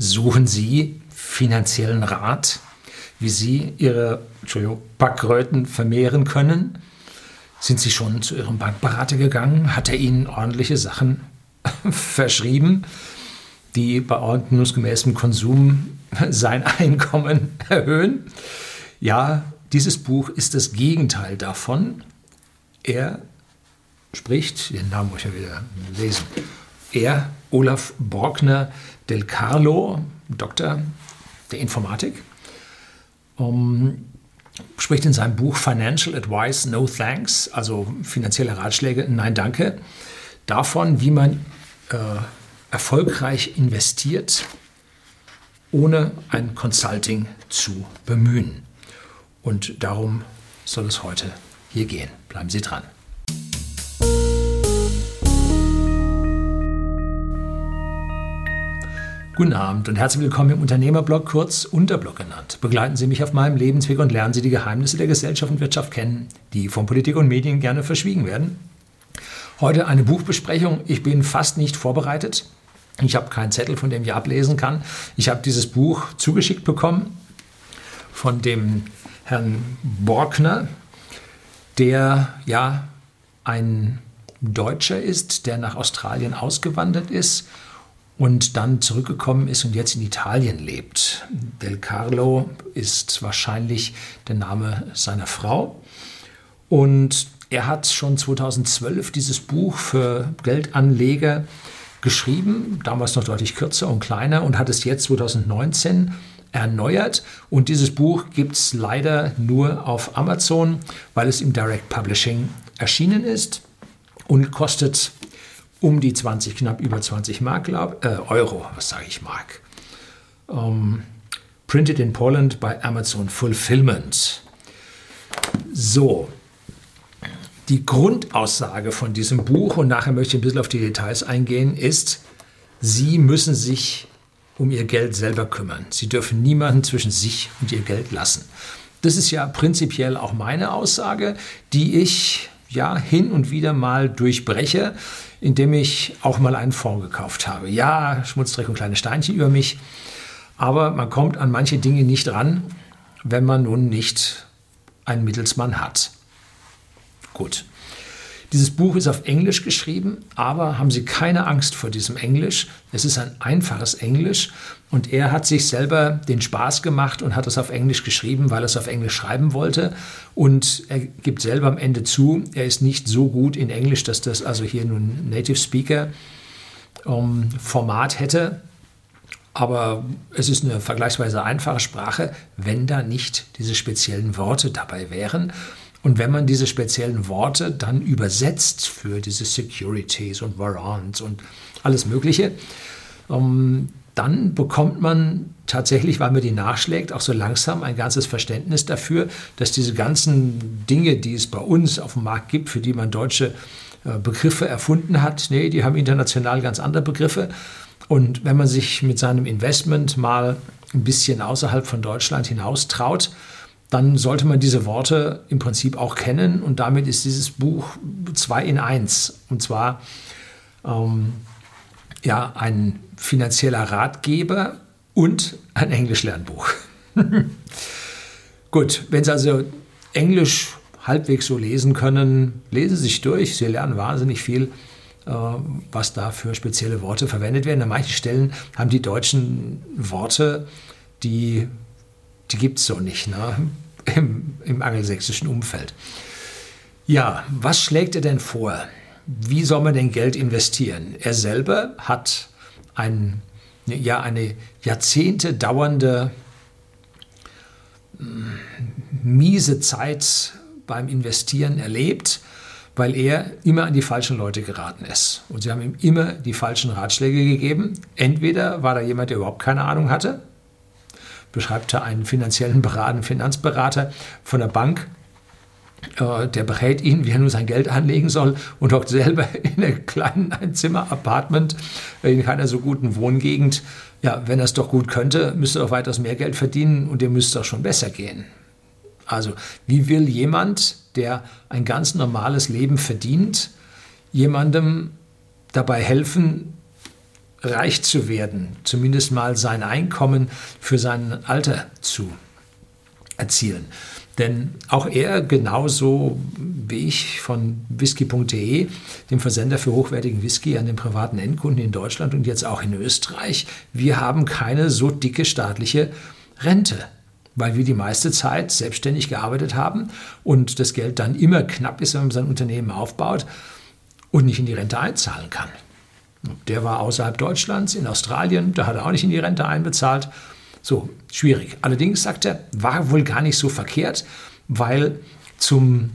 Suchen Sie finanziellen Rat, wie Sie Ihre Backröten vermehren können? Sind Sie schon zu Ihrem Bankberater gegangen? Hat er Ihnen ordentliche Sachen verschrieben, die bei ordnungsgemäßem Konsum sein Einkommen erhöhen? Ja, dieses Buch ist das Gegenteil davon. Er spricht, den Namen muss ich ja wieder lesen, er, Olaf Borgner del Carlo, Doktor der Informatik, um, spricht in seinem Buch Financial Advice No Thanks, also finanzielle Ratschläge Nein Danke, davon, wie man äh, erfolgreich investiert, ohne ein Consulting zu bemühen. Und darum soll es heute hier gehen. Bleiben Sie dran. Guten Abend und herzlich willkommen im Unternehmerblog, kurz Unterblog genannt. Begleiten Sie mich auf meinem Lebensweg und lernen Sie die Geheimnisse der Gesellschaft und Wirtschaft kennen, die von Politik und Medien gerne verschwiegen werden. Heute eine Buchbesprechung. Ich bin fast nicht vorbereitet. Ich habe keinen Zettel, von dem ich ablesen kann. Ich habe dieses Buch zugeschickt bekommen von dem Herrn Borkner, der ja ein Deutscher ist, der nach Australien ausgewandert ist und dann zurückgekommen ist und jetzt in Italien lebt. Del Carlo ist wahrscheinlich der Name seiner Frau. Und er hat schon 2012 dieses Buch für Geldanleger geschrieben, damals noch deutlich kürzer und kleiner und hat es jetzt 2019 erneuert. Und dieses Buch gibt es leider nur auf Amazon, weil es im Direct Publishing erschienen ist und kostet um die 20, knapp über 20 Mark, äh, Euro, was sage ich Mark. Ähm, printed in Poland by Amazon Fulfillment. So, die Grundaussage von diesem Buch, und nachher möchte ich ein bisschen auf die Details eingehen, ist, Sie müssen sich um Ihr Geld selber kümmern. Sie dürfen niemanden zwischen sich und Ihr Geld lassen. Das ist ja prinzipiell auch meine Aussage, die ich ja hin und wieder mal durchbreche, indem ich auch mal einen Fonds gekauft habe. Ja, Schmutzdreck und kleine Steinchen über mich, aber man kommt an manche Dinge nicht ran, wenn man nun nicht einen Mittelsmann hat. Gut. Dieses Buch ist auf Englisch geschrieben, aber haben Sie keine Angst vor diesem Englisch. Es ist ein einfaches Englisch und er hat sich selber den Spaß gemacht und hat es auf Englisch geschrieben, weil er es auf Englisch schreiben wollte. Und er gibt selber am Ende zu, er ist nicht so gut in Englisch, dass das also hier nun Native Speaker um, Format hätte. Aber es ist eine vergleichsweise einfache Sprache, wenn da nicht diese speziellen Worte dabei wären. Und wenn man diese speziellen Worte dann übersetzt für diese Securities und Warrants und alles Mögliche, ähm, dann bekommt man tatsächlich, weil man die nachschlägt, auch so langsam ein ganzes Verständnis dafür, dass diese ganzen Dinge, die es bei uns auf dem Markt gibt, für die man deutsche äh, Begriffe erfunden hat, nee, die haben international ganz andere Begriffe. Und wenn man sich mit seinem Investment mal ein bisschen außerhalb von Deutschland hinaus traut, dann sollte man diese Worte im Prinzip auch kennen. Und damit ist dieses Buch zwei in eins. Und zwar ähm, ja, ein finanzieller Ratgeber und ein Englischlernbuch. Gut, wenn Sie also Englisch halbwegs so lesen können, lesen Sie sich durch. Sie lernen wahnsinnig viel, äh, was da für spezielle Worte verwendet werden. An manchen Stellen haben die deutschen Worte, die die gibt es so nicht ne? Im, im angelsächsischen Umfeld. Ja, was schlägt er denn vor? Wie soll man denn Geld investieren? Er selber hat ein, ja, eine Jahrzehnte dauernde hm, miese Zeit beim Investieren erlebt, weil er immer an die falschen Leute geraten ist. Und sie haben ihm immer die falschen Ratschläge gegeben. Entweder war da jemand, der überhaupt keine Ahnung hatte, beschreibt er einen finanziellen Berater, Finanzberater von der Bank, äh, der berät ihn, wie er nun sein Geld anlegen soll und hockt selber in einem kleinen Einzimmer-Apartment in keiner so guten Wohngegend. Ja, wenn er es doch gut könnte, müsste er auch weitaus mehr Geld verdienen und dem müsste es auch schon besser gehen. Also, wie will jemand, der ein ganz normales Leben verdient, jemandem dabei helfen, reich zu werden, zumindest mal sein Einkommen für sein Alter zu erzielen. Denn auch er, genauso wie ich von whisky.de, dem Versender für hochwertigen Whisky an den privaten Endkunden in Deutschland und jetzt auch in Österreich, wir haben keine so dicke staatliche Rente, weil wir die meiste Zeit selbstständig gearbeitet haben und das Geld dann immer knapp ist, wenn man sein Unternehmen aufbaut und nicht in die Rente einzahlen kann. Der war außerhalb Deutschlands, in Australien, da hat er auch nicht in die Rente einbezahlt. So, schwierig. Allerdings, sagt er, war wohl gar nicht so verkehrt, weil zum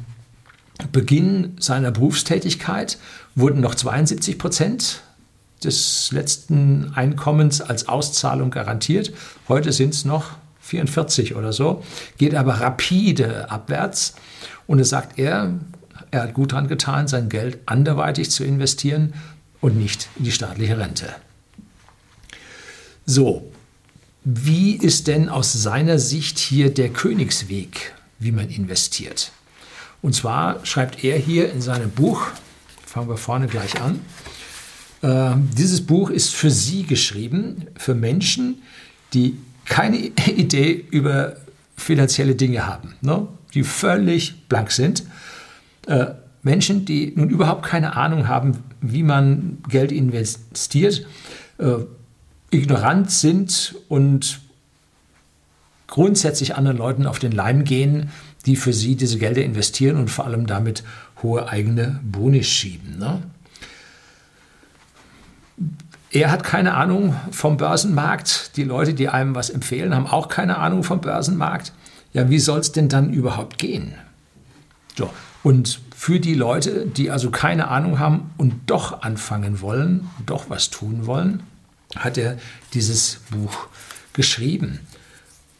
Beginn seiner Berufstätigkeit wurden noch 72 Prozent des letzten Einkommens als Auszahlung garantiert. Heute sind es noch 44 oder so, geht aber rapide abwärts. Und es sagt er, er hat gut daran getan, sein Geld anderweitig zu investieren und nicht in die staatliche Rente. So, wie ist denn aus seiner Sicht hier der Königsweg, wie man investiert? Und zwar schreibt er hier in seinem Buch, fangen wir vorne gleich an, äh, dieses Buch ist für Sie geschrieben, für Menschen, die keine Idee über finanzielle Dinge haben, ne? die völlig blank sind. Äh, Menschen, die nun überhaupt keine Ahnung haben, wie man Geld investiert, äh, ignorant sind und grundsätzlich anderen Leuten auf den Leim gehen, die für sie diese Gelder investieren und vor allem damit hohe eigene Boni schieben. Ne? Er hat keine Ahnung vom Börsenmarkt. Die Leute, die einem was empfehlen, haben auch keine Ahnung vom Börsenmarkt. Ja, wie soll es denn dann überhaupt gehen? So, und für die Leute, die also keine Ahnung haben und doch anfangen wollen, doch was tun wollen, hat er dieses Buch geschrieben.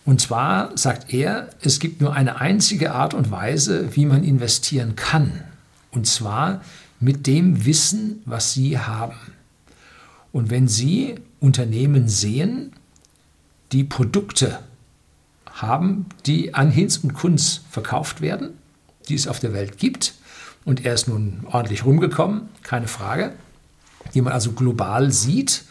Und zwar sagt er, es gibt nur eine einzige Art und Weise, wie man investieren kann. Und zwar mit dem Wissen, was Sie haben. Und wenn Sie Unternehmen sehen, die Produkte haben, die an Hinz und Kunz verkauft werden, die es auf der Welt gibt, und er ist nun ordentlich rumgekommen, keine Frage, die man also global sieht,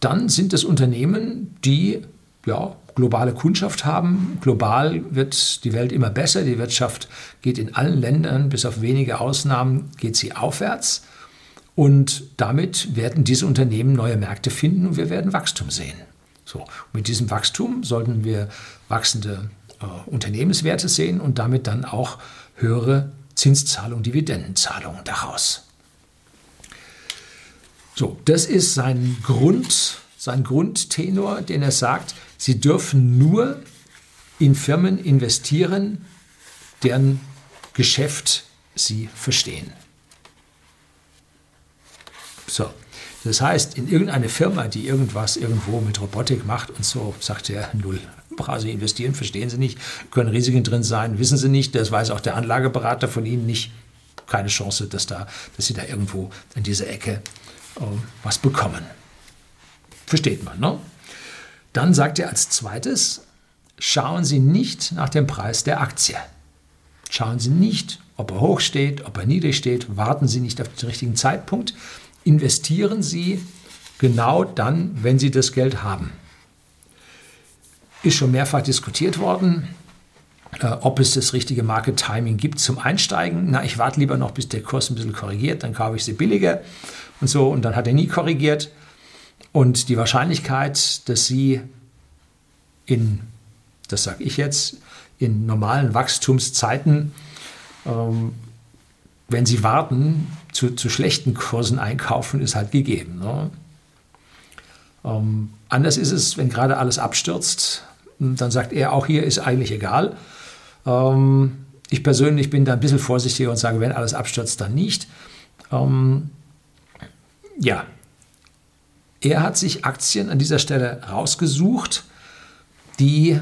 dann sind es Unternehmen, die ja, globale Kundschaft haben. Global wird die Welt immer besser. Die Wirtschaft geht in allen Ländern, bis auf wenige Ausnahmen, geht sie aufwärts. Und damit werden diese Unternehmen neue Märkte finden und wir werden Wachstum sehen. So, mit diesem Wachstum sollten wir wachsende äh, Unternehmenswerte sehen und damit dann auch höhere Zinszahlungen, Dividendenzahlungen daraus. So, das ist sein Grund, sein Grundtenor, den er sagt, Sie dürfen nur in Firmen investieren, deren Geschäft Sie verstehen. So, das heißt, in irgendeine Firma, die irgendwas irgendwo mit Robotik macht und so, sagt er, null. Sie investieren, verstehen Sie nicht, können Risiken drin sein, wissen Sie nicht, das weiß auch der Anlageberater von Ihnen nicht. Keine Chance, dass, da, dass Sie da irgendwo in dieser Ecke äh, was bekommen. Versteht man, ne? Dann sagt er als zweites, schauen Sie nicht nach dem Preis der Aktie. Schauen Sie nicht, ob er hoch steht, ob er niedrig steht, warten Sie nicht auf den richtigen Zeitpunkt, investieren Sie genau dann, wenn Sie das Geld haben. Ist schon mehrfach diskutiert worden, äh, ob es das richtige Market Timing gibt zum Einsteigen. Na, ich warte lieber noch, bis der Kurs ein bisschen korrigiert, dann kaufe ich sie billiger und so. Und dann hat er nie korrigiert. Und die Wahrscheinlichkeit, dass Sie in, das sage ich jetzt, in normalen Wachstumszeiten, ähm, wenn Sie warten, zu, zu schlechten Kursen einkaufen, ist halt gegeben. Ne? Ähm, anders ist es, wenn gerade alles abstürzt, dann sagt er, auch hier ist eigentlich egal. Ähm, ich persönlich bin da ein bisschen vorsichtiger und sage, wenn alles abstürzt, dann nicht. Ähm, ja, er hat sich Aktien an dieser Stelle rausgesucht, die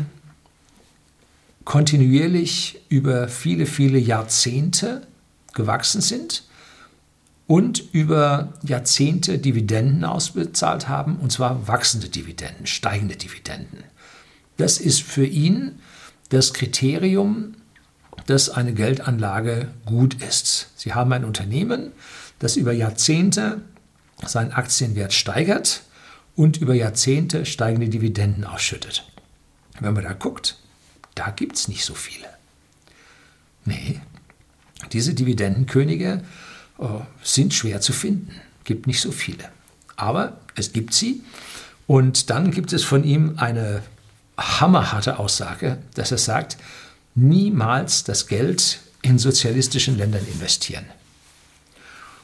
kontinuierlich über viele, viele Jahrzehnte gewachsen sind und über Jahrzehnte Dividenden ausbezahlt haben, und zwar wachsende Dividenden, steigende Dividenden. Das ist für ihn das Kriterium, dass eine Geldanlage gut ist. Sie haben ein Unternehmen, das über Jahrzehnte seinen Aktienwert steigert und über Jahrzehnte steigende Dividenden ausschüttet. Wenn man da guckt, da gibt es nicht so viele. Nee, diese Dividendenkönige äh, sind schwer zu finden. Gibt nicht so viele. Aber es gibt sie. Und dann gibt es von ihm eine hammerharte Aussage, dass er sagt, niemals das Geld in sozialistischen Ländern investieren.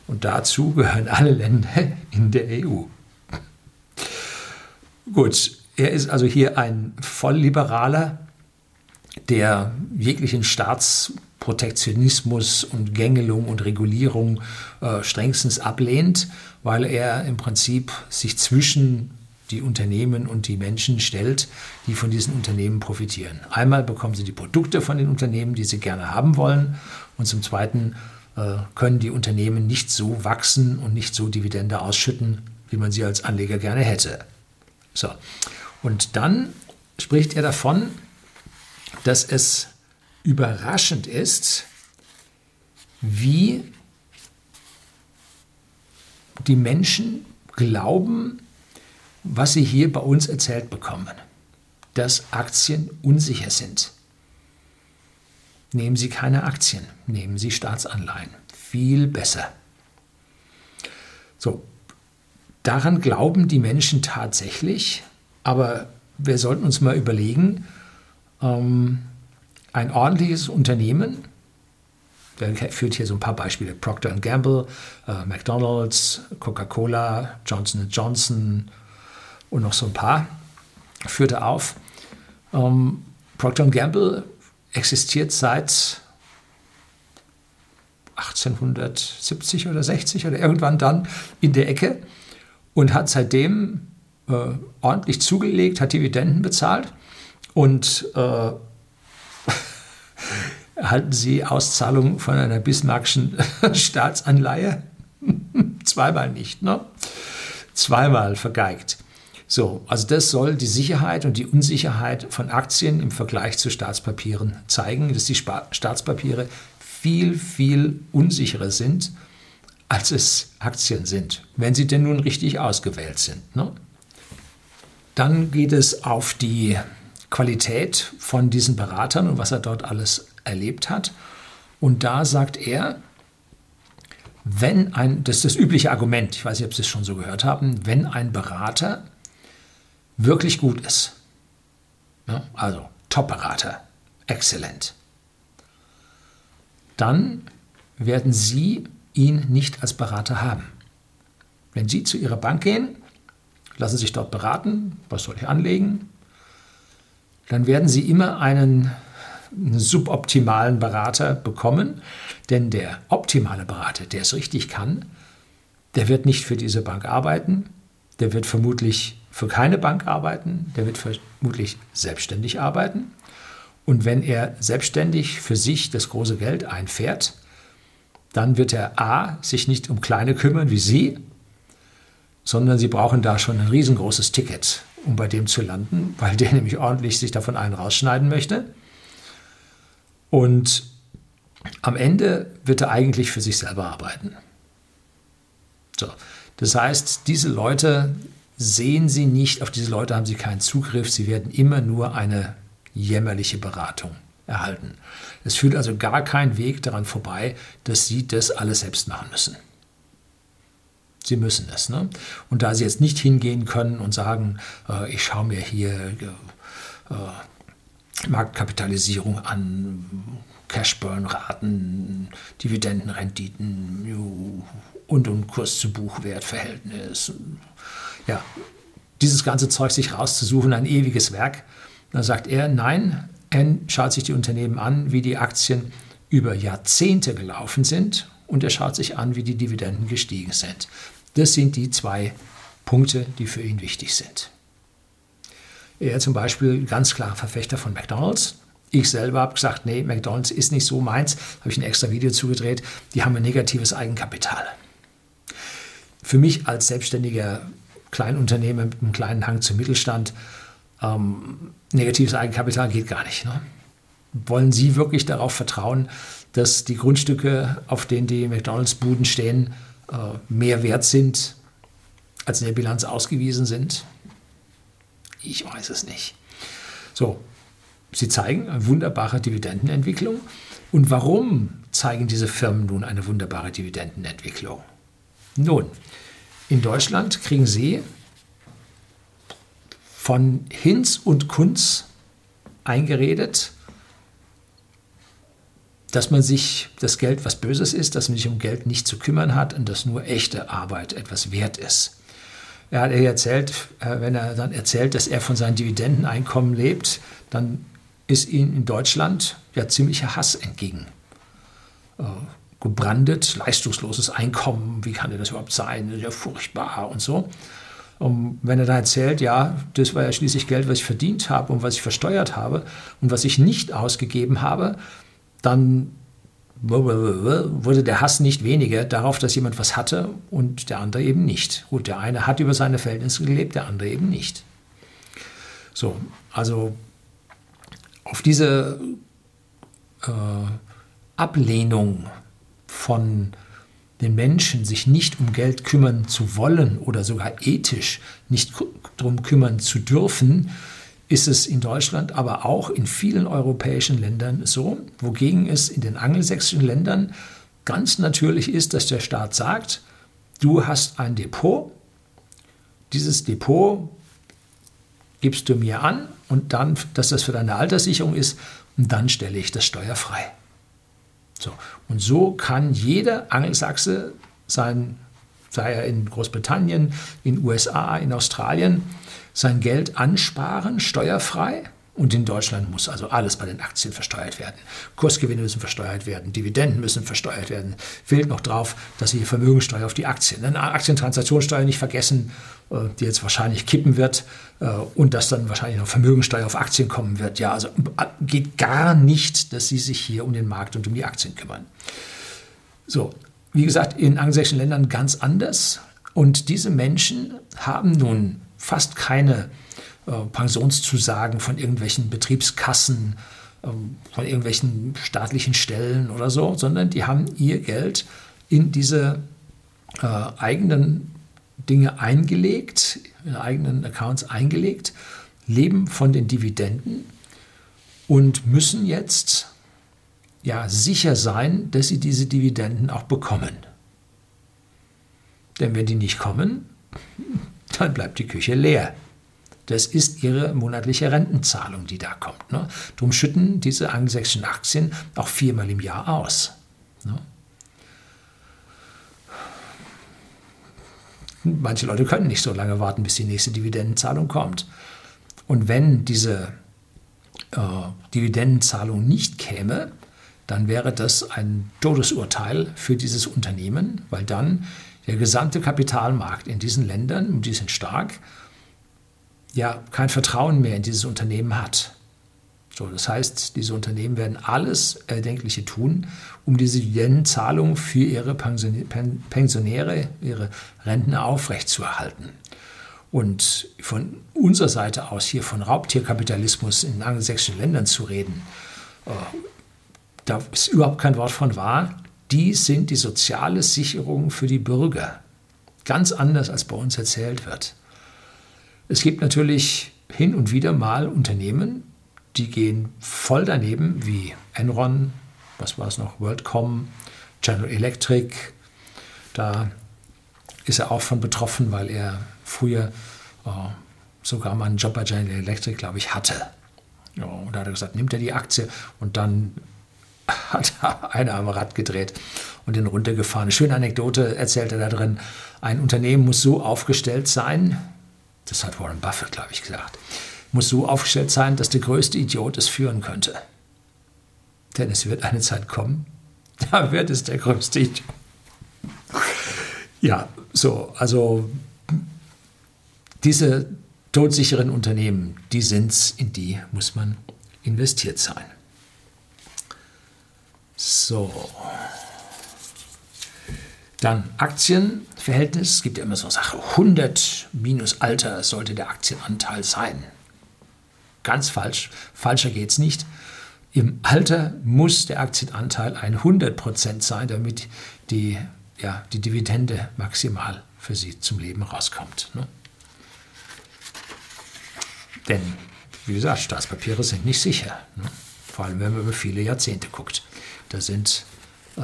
Und dazu gehören alle Länder in der EU. Gut, er ist also hier ein Vollliberaler, der jeglichen Staatsprotektionismus und Gängelung und Regulierung äh, strengstens ablehnt, weil er im Prinzip sich zwischen die Unternehmen und die Menschen stellt, die von diesen Unternehmen profitieren. Einmal bekommen sie die Produkte von den Unternehmen, die sie gerne haben wollen, und zum Zweiten äh, können die Unternehmen nicht so wachsen und nicht so Dividende ausschütten, wie man sie als Anleger gerne hätte. So. Und dann spricht er davon, dass es überraschend ist, wie die Menschen glauben, was sie hier bei uns erzählt bekommen, dass Aktien unsicher sind. Nehmen Sie keine Aktien, nehmen Sie Staatsanleihen. Viel besser. So, daran glauben die Menschen tatsächlich, aber wir sollten uns mal überlegen, ähm, ein ordentliches Unternehmen, der führt hier so ein paar Beispiele, Procter Gamble, äh, McDonald's, Coca-Cola, Johnson Johnson und noch so ein paar, führte auf. Ähm, Procter Gamble existiert seit 1870 oder 60 oder irgendwann dann in der Ecke und hat seitdem äh, ordentlich zugelegt, hat Dividenden bezahlt und äh, erhalten Sie Auszahlung von einer bismarckschen Staatsanleihe? Zweimal nicht, ne? Zweimal vergeigt. So, also das soll die Sicherheit und die Unsicherheit von Aktien im Vergleich zu Staatspapieren zeigen, dass die Staatspapiere viel, viel unsicherer sind, als es Aktien sind, wenn sie denn nun richtig ausgewählt sind. Ne? Dann geht es auf die Qualität von diesen Beratern und was er dort alles erlebt hat. Und da sagt er, wenn ein, das ist das übliche Argument, ich weiß nicht, ob Sie es schon so gehört haben, wenn ein Berater wirklich gut ist. Ja, also Top-Berater, exzellent. Dann werden Sie ihn nicht als Berater haben. Wenn Sie zu Ihrer Bank gehen, lassen sich dort beraten, was soll ich anlegen, dann werden Sie immer einen, einen suboptimalen Berater bekommen, denn der optimale Berater, der es richtig kann, der wird nicht für diese Bank arbeiten, der wird vermutlich für keine Bank arbeiten, der wird vermutlich selbstständig arbeiten. Und wenn er selbstständig für sich das große Geld einfährt, dann wird er A, sich nicht um kleine kümmern wie Sie, sondern Sie brauchen da schon ein riesengroßes Ticket, um bei dem zu landen, weil der nämlich ordentlich sich davon einen rausschneiden möchte. Und am Ende wird er eigentlich für sich selber arbeiten. So. Das heißt, diese Leute sehen Sie nicht, auf diese Leute haben Sie keinen Zugriff, Sie werden immer nur eine jämmerliche Beratung erhalten. Es führt also gar kein Weg daran vorbei, dass Sie das alles selbst machen müssen. Sie müssen es. Ne? Und da Sie jetzt nicht hingehen können und sagen, äh, ich schaue mir hier äh, Marktkapitalisierung an, Cashburn-Raten, Dividendenrenditen und um Kurs zu Buchwertverhältnis ja, dieses ganze Zeug sich rauszusuchen, ein ewiges Werk. Dann sagt er, nein, er schaut sich die Unternehmen an, wie die Aktien über Jahrzehnte gelaufen sind und er schaut sich an, wie die Dividenden gestiegen sind. Das sind die zwei Punkte, die für ihn wichtig sind. Er zum Beispiel ganz klar Verfechter von McDonald's. Ich selber habe gesagt, nee, McDonald's ist nicht so meins. Habe ich ein extra Video zugedreht. Die haben ein negatives Eigenkapital. Für mich als selbstständiger Kleinunternehmen mit einem kleinen Hang zum Mittelstand. Ähm, negatives Eigenkapital geht gar nicht. Ne? Wollen Sie wirklich darauf vertrauen, dass die Grundstücke, auf denen die McDonalds-Buden stehen, äh, mehr wert sind als in der Bilanz ausgewiesen sind? Ich weiß es nicht. So, sie zeigen eine wunderbare Dividendenentwicklung. Und warum zeigen diese Firmen nun eine wunderbare Dividendenentwicklung? Nun, in Deutschland kriegen sie von Hinz und Kunz eingeredet, dass man sich das Geld was Böses ist, dass man sich um Geld nicht zu kümmern hat und dass nur echte Arbeit etwas wert ist. Er hat erzählt, äh, wenn er dann erzählt, dass er von seinen Dividendeneinkommen lebt, dann ist ihm in Deutschland ja ziemlicher Hass entgegen äh, gebrandet, leistungsloses Einkommen, wie kann das überhaupt sein, das ist ja furchtbar und so. Und wenn er da erzählt, ja, das war ja schließlich Geld, was ich verdient habe und was ich versteuert habe und was ich nicht ausgegeben habe, dann wurde der Hass nicht weniger darauf, dass jemand was hatte und der andere eben nicht. Gut, der eine hat über seine Verhältnisse gelebt, der andere eben nicht. So, also auf diese äh, Ablehnung von den Menschen, sich nicht um Geld kümmern zu wollen oder sogar ethisch nicht darum kümmern zu dürfen, ist es in Deutschland, aber auch in vielen europäischen Ländern so, wogegen es in den angelsächsischen Ländern ganz natürlich ist, dass der Staat sagt, du hast ein Depot, dieses Depot gibst du mir an und dann, dass das für deine Alterssicherung ist, und dann stelle ich das steuerfrei. So. Und so kann jeder Angelsachse sein, sei er in Großbritannien, in USA, in Australien, sein Geld ansparen, steuerfrei. Und in Deutschland muss also alles bei den Aktien versteuert werden. Kursgewinne müssen versteuert werden, Dividenden müssen versteuert werden. Fehlt noch drauf, dass Sie die Vermögensteuer auf die Aktien, eine Aktientransaktionssteuer nicht vergessen, äh, die jetzt wahrscheinlich kippen wird äh, und dass dann wahrscheinlich noch Vermögensteuer auf Aktien kommen wird. Ja, also äh, geht gar nicht, dass Sie sich hier um den Markt und um die Aktien kümmern. So, wie gesagt, in angelsächsischen Ländern ganz anders. Und diese Menschen haben nun fast keine äh, Pensionszusagen von irgendwelchen Betriebskassen, äh, von irgendwelchen staatlichen Stellen oder so, sondern die haben ihr Geld in diese äh, eigenen Dinge eingelegt, in eigenen Accounts eingelegt, leben von den Dividenden und müssen jetzt ja sicher sein, dass sie diese Dividenden auch bekommen. Denn wenn die nicht kommen, dann bleibt die Küche leer. Das ist ihre monatliche Rentenzahlung, die da kommt. Ne? Darum schütten diese angelsächsischen Aktien auch viermal im Jahr aus. Ne? Manche Leute können nicht so lange warten, bis die nächste Dividendenzahlung kommt. Und wenn diese äh, Dividendenzahlung nicht käme, dann wäre das ein Todesurteil für dieses Unternehmen, weil dann der gesamte Kapitalmarkt in diesen Ländern, und die sind stark, ja kein Vertrauen mehr in dieses Unternehmen hat. So, das heißt, diese Unternehmen werden alles Erdenkliche tun, um diese Dividendenzahlung für ihre Pensionäre, ihre Rentner aufrechtzuerhalten. Und von unserer Seite aus hier von Raubtierkapitalismus in angelsächsischen Ländern zu reden, äh, da ist überhaupt kein Wort von wahr die sind die soziale Sicherung für die Bürger. Ganz anders, als bei uns erzählt wird. Es gibt natürlich hin und wieder mal Unternehmen, die gehen voll daneben, wie Enron, was war es noch, WorldCom, General Electric. Da ist er auch von betroffen, weil er früher äh, sogar mal einen Job bei General Electric, glaube ich, hatte. Ja, und da hat er gesagt, nimmt er die Aktie und dann hat einer am Rad gedreht und den runtergefahren. Eine schöne Anekdote erzählt er da drin. Ein Unternehmen muss so aufgestellt sein, das hat Warren Buffett, glaube ich, gesagt, muss so aufgestellt sein, dass der größte Idiot es führen könnte. Denn es wird eine Zeit kommen, da wird es der größte Idiot. Ja, so, also diese todsicheren Unternehmen, die sind es, in die muss man investiert sein. So. Dann Aktienverhältnis. Es gibt ja immer so eine Sache, 100 minus Alter sollte der Aktienanteil sein. Ganz falsch. Falscher geht es nicht. Im Alter muss der Aktienanteil ein 100% sein, damit die, ja, die Dividende maximal für sie zum Leben rauskommt. Ne? Denn, wie gesagt, Staatspapiere sind nicht sicher. Ne? Vor allem, wenn man über viele Jahrzehnte guckt. Da sind äh,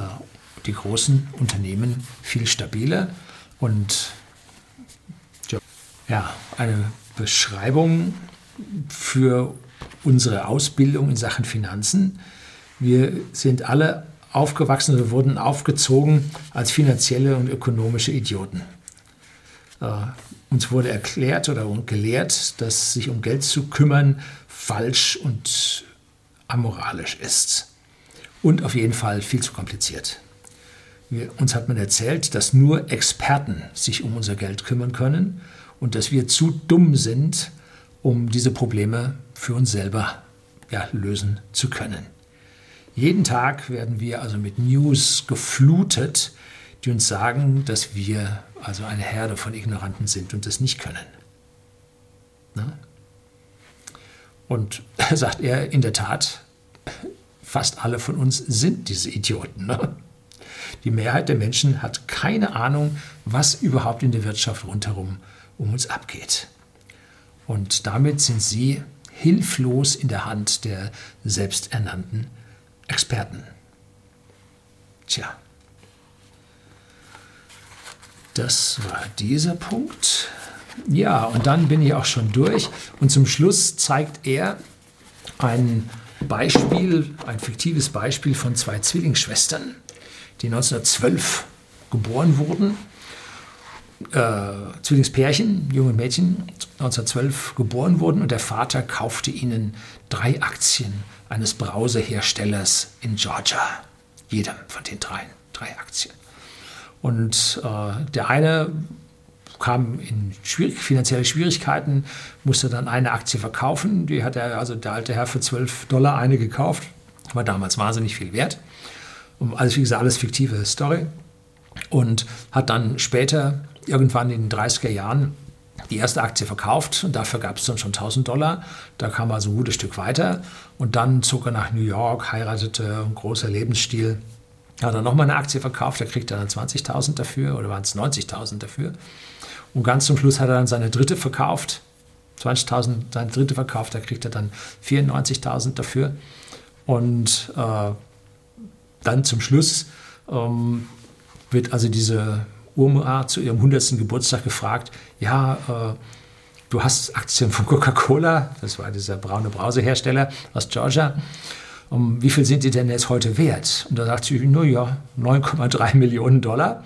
die großen Unternehmen viel stabiler und ja, eine Beschreibung für unsere Ausbildung in Sachen Finanzen. Wir sind alle aufgewachsen oder wurden aufgezogen als finanzielle und ökonomische Idioten. Äh, uns wurde erklärt oder gelehrt, dass sich um Geld zu kümmern falsch und amoralisch ist. Und auf jeden Fall viel zu kompliziert. Wir, uns hat man erzählt, dass nur Experten sich um unser Geld kümmern können und dass wir zu dumm sind, um diese Probleme für uns selber ja, lösen zu können. Jeden Tag werden wir also mit News geflutet, die uns sagen, dass wir also eine Herde von Ignoranten sind und das nicht können. Ne? Und sagt er, in der Tat, fast alle von uns sind diese Idioten. Ne? Die Mehrheit der Menschen hat keine Ahnung, was überhaupt in der Wirtschaft rundherum um uns abgeht. Und damit sind sie hilflos in der Hand der selbsternannten Experten. Tja, das war dieser Punkt. Ja, und dann bin ich auch schon durch. Und zum Schluss zeigt er ein Beispiel, ein fiktives Beispiel von zwei Zwillingsschwestern, die 1912 geboren wurden. Äh, Zwillingspärchen, junge Mädchen, 1912 geboren wurden und der Vater kaufte ihnen drei Aktien eines Brauseherstellers in Georgia. Jedem von den dreien, drei Aktien. Und äh, der eine kam in schwierig, finanzielle Schwierigkeiten, musste dann eine Aktie verkaufen. Die hat er, also der alte Herr, für 12 Dollar eine gekauft. War damals wahnsinnig viel wert. Und alles, wie gesagt, alles fiktive Story. Und hat dann später, irgendwann in den 30er Jahren, die erste Aktie verkauft und dafür gab es dann schon 1000 Dollar. Da kam er also ein gutes Stück weiter und dann zog er nach New York, heiratete, großer Lebensstil. Hat er nochmal eine Aktie verkauft, da kriegt er dann 20.000 dafür oder waren es 90.000 dafür. Und ganz zum Schluss hat er dann seine dritte verkauft, 20.000, seine dritte verkauft, da kriegt er dann 94.000 dafür. Und äh, dann zum Schluss ähm, wird also diese Urma zu ihrem 100. Geburtstag gefragt, ja, äh, du hast Aktien von Coca-Cola, das war dieser braune Brausehersteller aus Georgia, um, wie viel sind die denn jetzt heute wert? Und da sagt sie, nur ja, 9,3 Millionen Dollar.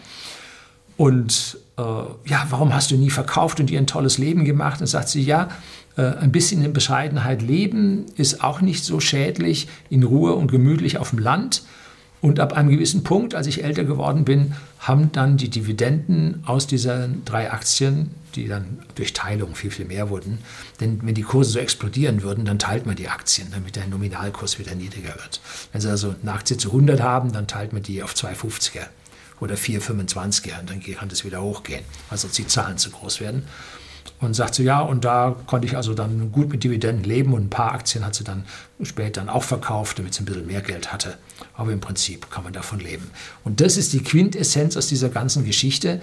Und äh, ja, warum hast du nie verkauft und ihr ein tolles Leben gemacht? Und sagt sie, ja, äh, ein bisschen in Bescheidenheit leben ist auch nicht so schädlich, in Ruhe und gemütlich auf dem Land. Und ab einem gewissen Punkt, als ich älter geworden bin, haben dann die Dividenden aus diesen drei Aktien, die dann durch Teilung viel, viel mehr wurden, denn wenn die Kurse so explodieren würden, dann teilt man die Aktien, damit der Nominalkurs wieder niedriger wird. Wenn Sie also eine Aktie zu 100 haben, dann teilt man die auf 250er oder 425er und dann kann das wieder hochgehen, also die Zahlen zu groß werden und sagt so, ja, und da konnte ich also dann gut mit Dividenden leben und ein paar Aktien hat sie dann später dann auch verkauft, damit sie ein bisschen mehr Geld hatte. Aber im Prinzip kann man davon leben. Und das ist die Quintessenz aus dieser ganzen Geschichte.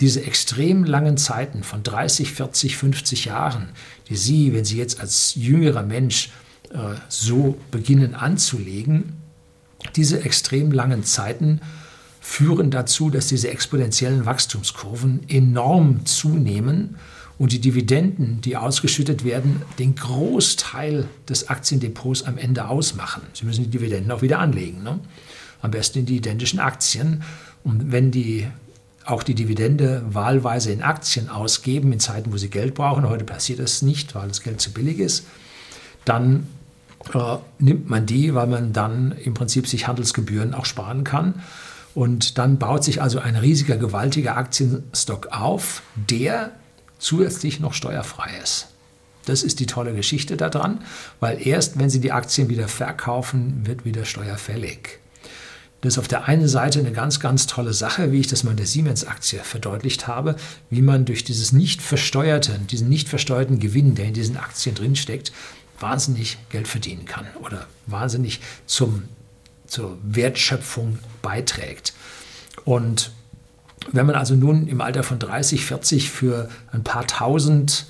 Diese extrem langen Zeiten von 30, 40, 50 Jahren, die Sie, wenn Sie jetzt als jüngerer Mensch äh, so beginnen anzulegen, diese extrem langen Zeiten führen dazu, dass diese exponentiellen Wachstumskurven enorm zunehmen und die Dividenden, die ausgeschüttet werden, den Großteil des Aktiendepots am Ende ausmachen. Sie müssen die Dividenden auch wieder anlegen. Ne? Am besten in die identischen Aktien. Und wenn die auch die Dividende wahlweise in Aktien ausgeben, in Zeiten, wo sie Geld brauchen, heute passiert das nicht, weil das Geld zu billig ist, dann äh, nimmt man die, weil man dann im Prinzip sich Handelsgebühren auch sparen kann. Und dann baut sich also ein riesiger, gewaltiger Aktienstock auf, der zusätzlich noch steuerfrei ist. Das ist die tolle Geschichte daran, weil erst wenn Sie die Aktien wieder verkaufen, wird wieder Steuer fällig. Das ist auf der einen Seite eine ganz, ganz tolle Sache, wie ich das mal in der Siemens-Aktie verdeutlicht habe, wie man durch dieses nicht versteuerte, diesen nicht versteuerten Gewinn, der in diesen Aktien drinsteckt, wahnsinnig Geld verdienen kann oder wahnsinnig zum, zur Wertschöpfung beiträgt. Und wenn man also nun im Alter von 30, 40 für ein paar tausend,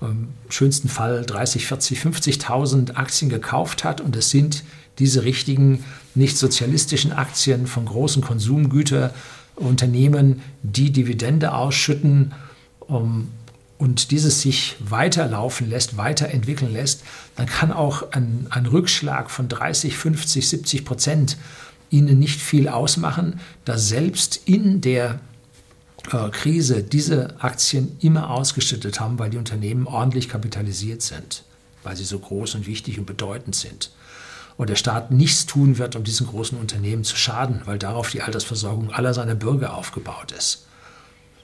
im schönsten Fall 30, 40, 50.000 Aktien gekauft hat und es sind diese richtigen nicht sozialistischen Aktien von großen Konsumgüterunternehmen, die Dividende ausschütten um, und dieses sich weiterlaufen lässt, weiterentwickeln lässt, dann kann auch ein, ein Rückschlag von 30, 50, 70 Prozent ihnen nicht viel ausmachen, da selbst in der äh, Krise diese Aktien immer ausgeschüttet haben, weil die Unternehmen ordentlich kapitalisiert sind, weil sie so groß und wichtig und bedeutend sind. Und der Staat nichts tun wird, um diesen großen Unternehmen zu schaden, weil darauf die Altersversorgung aller seiner Bürger aufgebaut ist.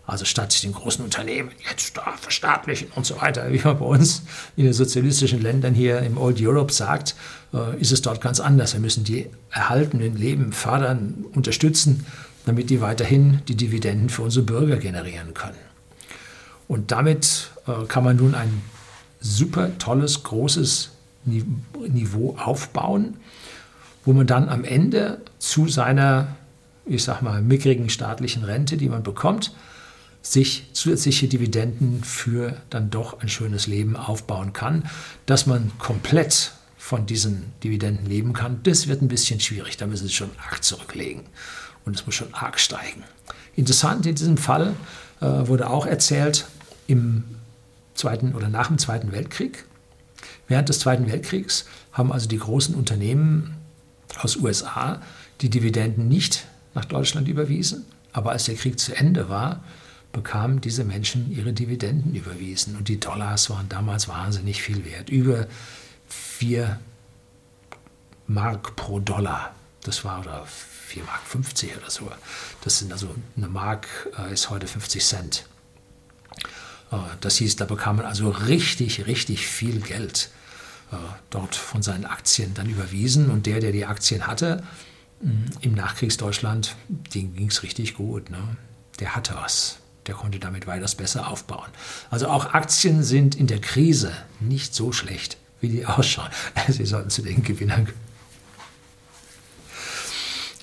Also statt den großen Unternehmen jetzt da verstaatlichen und so weiter, wie man bei uns in den sozialistischen Ländern hier im Old Europe sagt, äh, ist es dort ganz anders. Wir müssen die erhaltenen Leben fördern, unterstützen, damit die weiterhin die Dividenden für unsere Bürger generieren können. Und damit äh, kann man nun ein super tolles, großes Niveau aufbauen, wo man dann am Ende zu seiner, ich sag mal, mickrigen staatlichen Rente, die man bekommt, sich zusätzliche Dividenden für dann doch ein schönes Leben aufbauen kann. Dass man komplett von diesen Dividenden leben kann, das wird ein bisschen schwierig. Da müssen Sie schon arg zurücklegen und es muss schon arg steigen. Interessant in diesem Fall äh, wurde auch erzählt, im Zweiten oder nach dem Zweiten Weltkrieg. Während des Zweiten Weltkriegs haben also die großen Unternehmen aus USA die Dividenden nicht nach Deutschland überwiesen, aber als der Krieg zu Ende war, bekamen diese Menschen ihre Dividenden überwiesen. Und die Dollars waren damals wahnsinnig viel wert. Über 4 Mark pro Dollar. Das war oder 4 Mark 50 oder so. Das sind also eine Mark äh, ist heute 50 Cent. Äh, das hieß, da bekam man also richtig, richtig viel Geld äh, dort von seinen Aktien dann überwiesen. Und der, der die Aktien hatte, mm, im Nachkriegsdeutschland, dem ging es richtig gut. Ne? Der hatte was der konnte damit weitaus besser aufbauen. Also auch Aktien sind in der Krise nicht so schlecht, wie die ausschauen. Sie sollten zu den Gewinnern.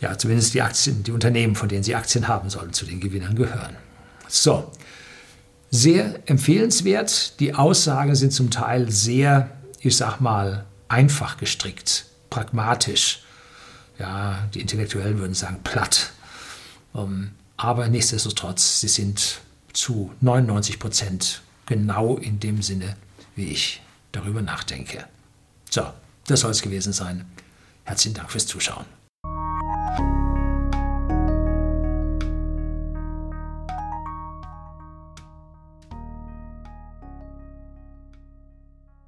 Ja, zumindest die Aktien, die Unternehmen, von denen Sie Aktien haben, sollten zu den Gewinnern gehören. So, sehr empfehlenswert. Die Aussagen sind zum Teil sehr, ich sag mal, einfach gestrickt, pragmatisch. Ja, die Intellektuellen würden sagen platt. Um, aber nichtsdestotrotz, sie sind zu 99 Prozent genau in dem Sinne, wie ich darüber nachdenke. So, das soll es gewesen sein. Herzlichen Dank fürs Zuschauen.